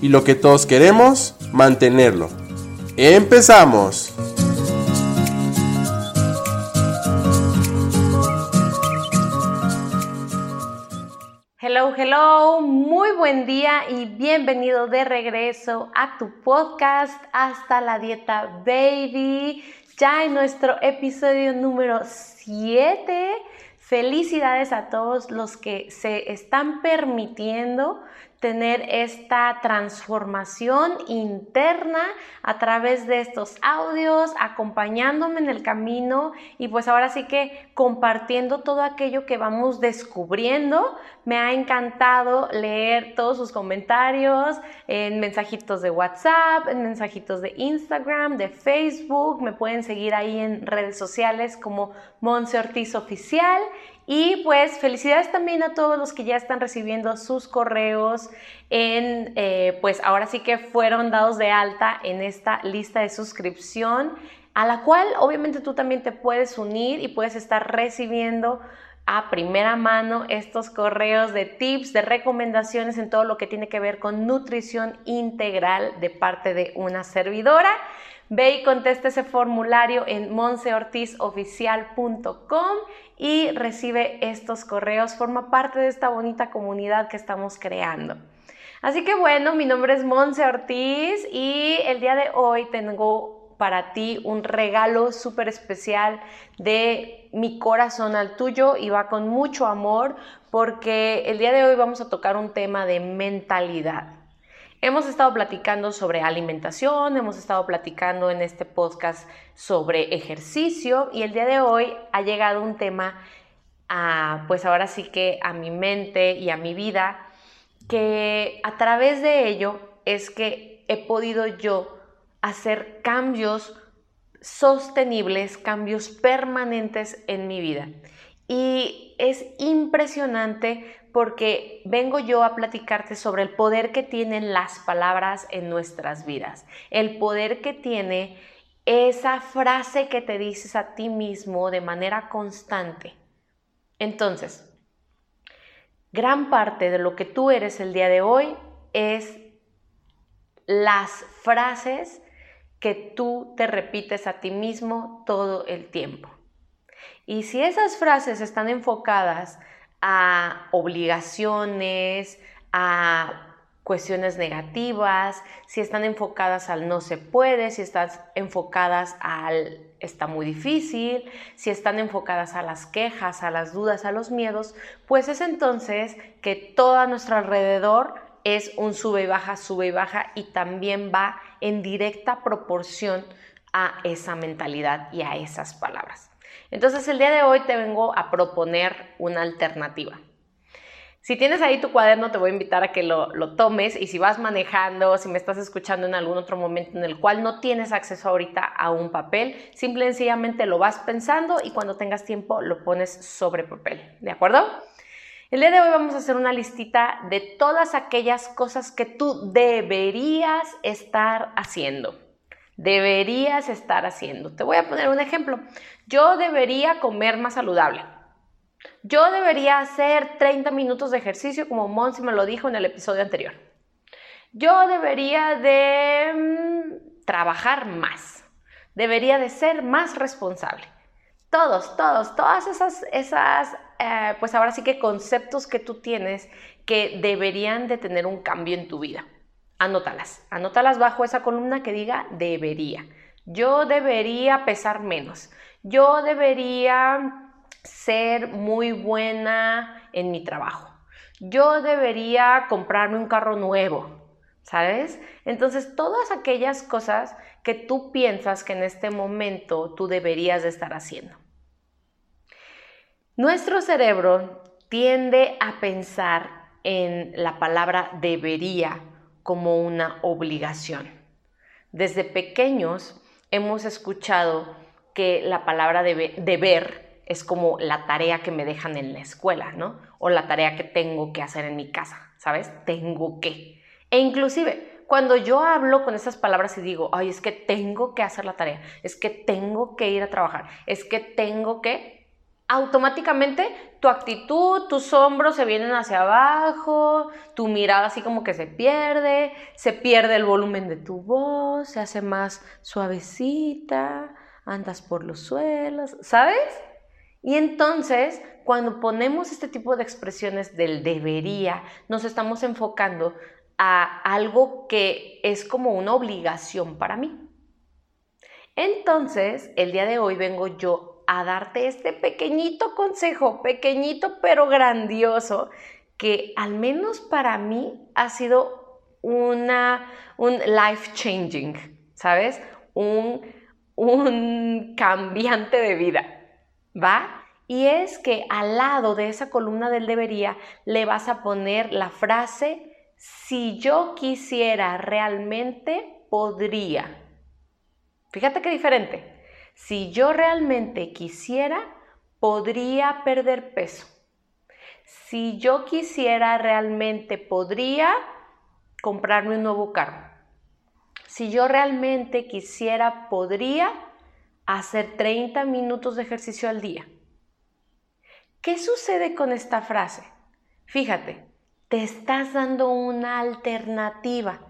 y lo que todos queremos, mantenerlo. ¡Empezamos! Hello, hello, muy buen día y bienvenido de regreso a tu podcast Hasta la Dieta Baby, ya en nuestro episodio número 7. Felicidades a todos los que se están permitiendo tener esta transformación interna a través de estos audios, acompañándome en el camino y pues ahora sí que compartiendo todo aquello que vamos descubriendo. Me ha encantado leer todos sus comentarios en mensajitos de WhatsApp, en mensajitos de Instagram, de Facebook. Me pueden seguir ahí en redes sociales como Monse Ortiz Oficial y pues felicidades también a todos los que ya están recibiendo sus correos en, eh, pues ahora sí que fueron dados de alta en esta lista de suscripción, a la cual obviamente tú también te puedes unir y puedes estar recibiendo a primera mano estos correos de tips, de recomendaciones en todo lo que tiene que ver con nutrición integral de parte de una servidora. Ve y contesta ese formulario en monseortizoficial.com y recibe estos correos. Forma parte de esta bonita comunidad que estamos creando. Así que bueno, mi nombre es Monse Ortiz y el día de hoy tengo para ti un regalo súper especial de mi corazón al tuyo y va con mucho amor porque el día de hoy vamos a tocar un tema de mentalidad. Hemos estado platicando sobre alimentación, hemos estado platicando en este podcast sobre ejercicio y el día de hoy ha llegado un tema, a, pues ahora sí que a mi mente y a mi vida, que a través de ello es que he podido yo hacer cambios sostenibles, cambios permanentes en mi vida. Y es impresionante porque vengo yo a platicarte sobre el poder que tienen las palabras en nuestras vidas, el poder que tiene esa frase que te dices a ti mismo de manera constante. Entonces, gran parte de lo que tú eres el día de hoy es las frases que tú te repites a ti mismo todo el tiempo. Y si esas frases están enfocadas a obligaciones, a cuestiones negativas, si están enfocadas al no se puede, si están enfocadas al está muy difícil, si están enfocadas a las quejas, a las dudas, a los miedos, pues es entonces que todo a nuestro alrededor es un sube y baja, sube y baja y también va en directa proporción a esa mentalidad y a esas palabras. Entonces el día de hoy te vengo a proponer una alternativa. Si tienes ahí tu cuaderno, te voy a invitar a que lo, tomes y si vas manejando, si me estás escuchando en algún otro momento en el cual no tienes acceso ahorita a un papel, simple y sencillamente lo vas pensando y cuando tengas tiempo lo pones sobre papel. ¿De acuerdo? El día de hoy vamos a hacer una listita de todas aquellas cosas que tú deberías estar haciendo deberías estar haciendo. Te voy a poner un ejemplo. Yo debería comer más saludable. Yo debería hacer 30 minutos de ejercicio como Monsi me lo dijo en el episodio anterior. Yo debería de mm, trabajar más. Debería de ser más responsable. Todos, todos, todas esas, esas eh, pues ahora sí que conceptos que tú tienes que deberían de tener un cambio en tu vida anótalas. Anótalas bajo esa columna que diga debería. Yo debería pesar menos. Yo debería ser muy buena en mi trabajo. Yo debería comprarme un carro nuevo. ¿Sabes? Entonces, todas aquellas cosas que tú piensas que en este momento tú deberías de estar haciendo. Nuestro cerebro tiende a pensar en la palabra debería como una obligación. Desde pequeños hemos escuchado que la palabra deber es como la tarea que me dejan en la escuela, ¿no? O la tarea que tengo que hacer en mi casa, ¿sabes? Tengo que. E inclusive, cuando yo hablo con esas palabras y digo, ay, es que tengo que hacer la tarea, es que tengo que ir a trabajar, es que tengo que, automáticamente tu actitud, tus hombros se vienen hacia abajo, tu mirada así como que se pierde, se pierde el volumen de tu voz, se hace más suavecita, andas por los suelos, ¿sabes? Y entonces, cuando ponemos este tipo de expresiones del debería, nos estamos enfocando a algo que es como una obligación para mí. Entonces, el día de hoy vengo yo a darte este pequeñito consejo, pequeñito pero grandioso, que al menos para mí ha sido una, un life changing, ¿sabes? Un, un cambiante de vida, ¿va? Y es que al lado de esa columna del debería le vas a poner la frase si yo quisiera realmente, podría. Fíjate qué diferente. Si yo realmente quisiera, podría perder peso. Si yo quisiera realmente, podría comprarme un nuevo carro. Si yo realmente quisiera, podría hacer 30 minutos de ejercicio al día. ¿Qué sucede con esta frase? Fíjate, te estás dando una alternativa,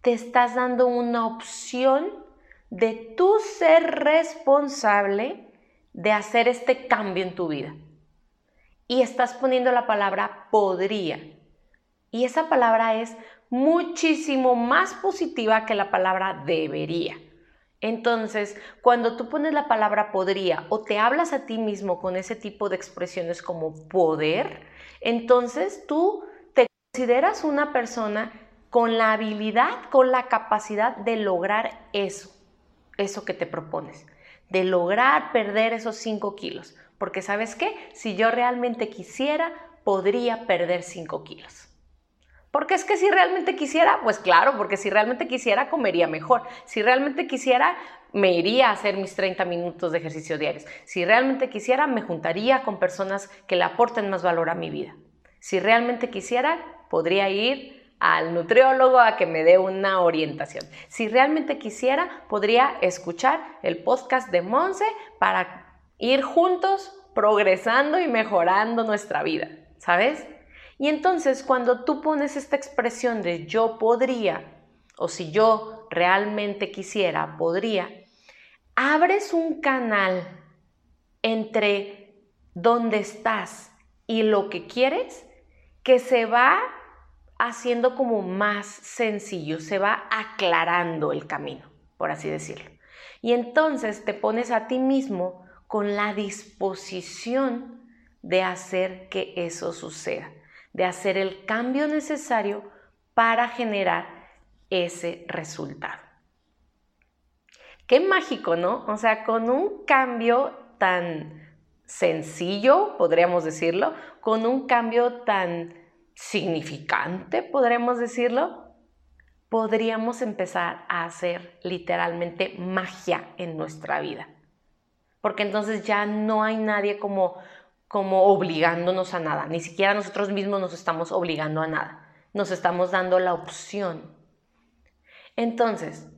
te estás dando una opción de tú ser responsable de hacer este cambio en tu vida. Y estás poniendo la palabra podría. Y esa palabra es muchísimo más positiva que la palabra debería. Entonces, cuando tú pones la palabra podría o te hablas a ti mismo con ese tipo de expresiones como poder, entonces tú consideras una persona con la habilidad, con la capacidad de lograr eso, eso que te propones, de lograr perder esos 5 kilos. Porque sabes qué, si yo realmente quisiera, podría perder 5 kilos. Porque es que si realmente quisiera, pues claro, porque si realmente quisiera, comería mejor. Si realmente quisiera, me iría a hacer mis 30 minutos de ejercicio diarios. Si realmente quisiera, me juntaría con personas que le aporten más valor a mi vida. Si realmente quisiera, podría ir al nutriólogo a que me dé una orientación. Si realmente quisiera, podría escuchar el podcast de Monse para ir juntos progresando y mejorando nuestra vida, ¿sabes? Y entonces cuando tú pones esta expresión de yo podría, o si yo realmente quisiera, podría, abres un canal entre donde estás y lo que quieres que se va haciendo como más sencillo, se va aclarando el camino, por así decirlo. Y entonces te pones a ti mismo con la disposición de hacer que eso suceda, de hacer el cambio necesario para generar ese resultado. Qué mágico, ¿no? O sea, con un cambio tan sencillo, podríamos decirlo, con un cambio tan significante, podremos decirlo, podríamos empezar a hacer literalmente magia en nuestra vida. Porque entonces ya no hay nadie como, como obligándonos a nada, ni siquiera nosotros mismos nos estamos obligando a nada, nos estamos dando la opción. Entonces,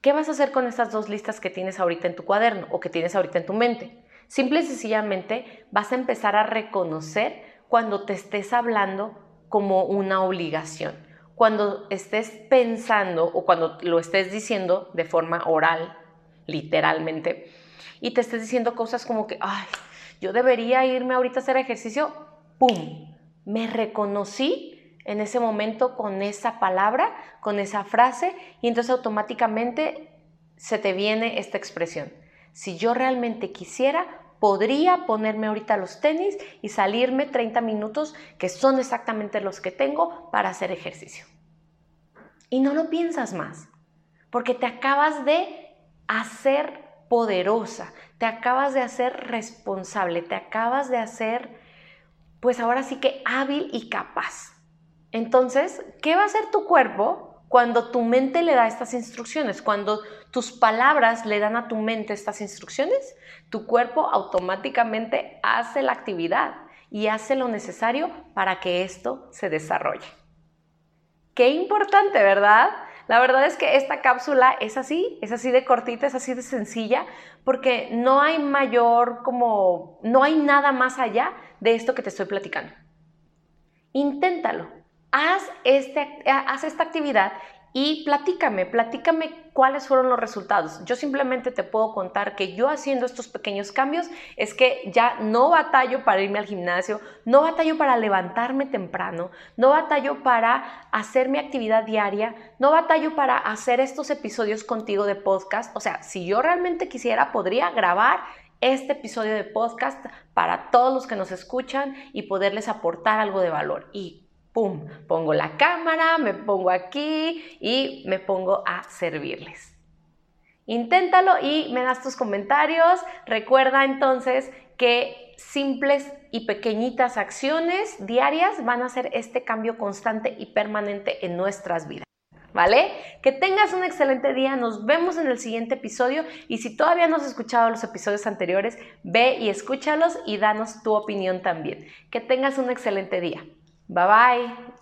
¿qué vas a hacer con estas dos listas que tienes ahorita en tu cuaderno o que tienes ahorita en tu mente? Simple y sencillamente vas a empezar a reconocer cuando te estés hablando como una obligación. Cuando estés pensando o cuando lo estés diciendo de forma oral, literalmente, y te estés diciendo cosas como que, ay, yo debería irme ahorita a hacer ejercicio, ¡pum! Me reconocí en ese momento con esa palabra, con esa frase, y entonces automáticamente se te viene esta expresión. Si yo realmente quisiera, podría ponerme ahorita los tenis y salirme 30 minutos, que son exactamente los que tengo para hacer ejercicio. Y no lo piensas más, porque te acabas de hacer poderosa, te acabas de hacer responsable, te acabas de hacer, pues ahora sí que hábil y capaz. Entonces, ¿qué va a hacer tu cuerpo Cuando tu mente le da estas instrucciones, cuando tus palabras le dan a tu mente estas instrucciones, tu cuerpo automáticamente hace la actividad y hace lo necesario para que esto se desarrolle. Qué importante, ¿verdad? La verdad es que esta cápsula es así, es así de cortita, es así de sencilla, porque no hay mayor como, no hay nada más allá de esto que te estoy platicando. Inténtalo, haz, este, haz esta actividad y platícame, platícame cuáles fueron los resultados. Yo simplemente te puedo contar que yo haciendo estos pequeños cambios es que ya no batallo para irme al gimnasio, no batallo para levantarme temprano, no batallo para hacer mi actividad diaria, no batallo para hacer estos episodios contigo de podcast. O sea, si yo realmente quisiera, podría grabar este episodio de podcast para todos los que nos escuchan y poderles aportar algo de valor. Y ¡pum! Pongo la cámara, me pongo aquí y me pongo a servirles. Inténtalo y me das tus comentarios. Recuerda entonces que simples y pequeñitas acciones diarias van a hacer este cambio constante y permanente en nuestras vidas. ¿Vale? Que tengas un excelente día, nos vemos en el siguiente episodio y si todavía no has escuchado los episodios anteriores, ve y escúchalos y danos tu opinión también. Que tengas un excelente día. Bye bye.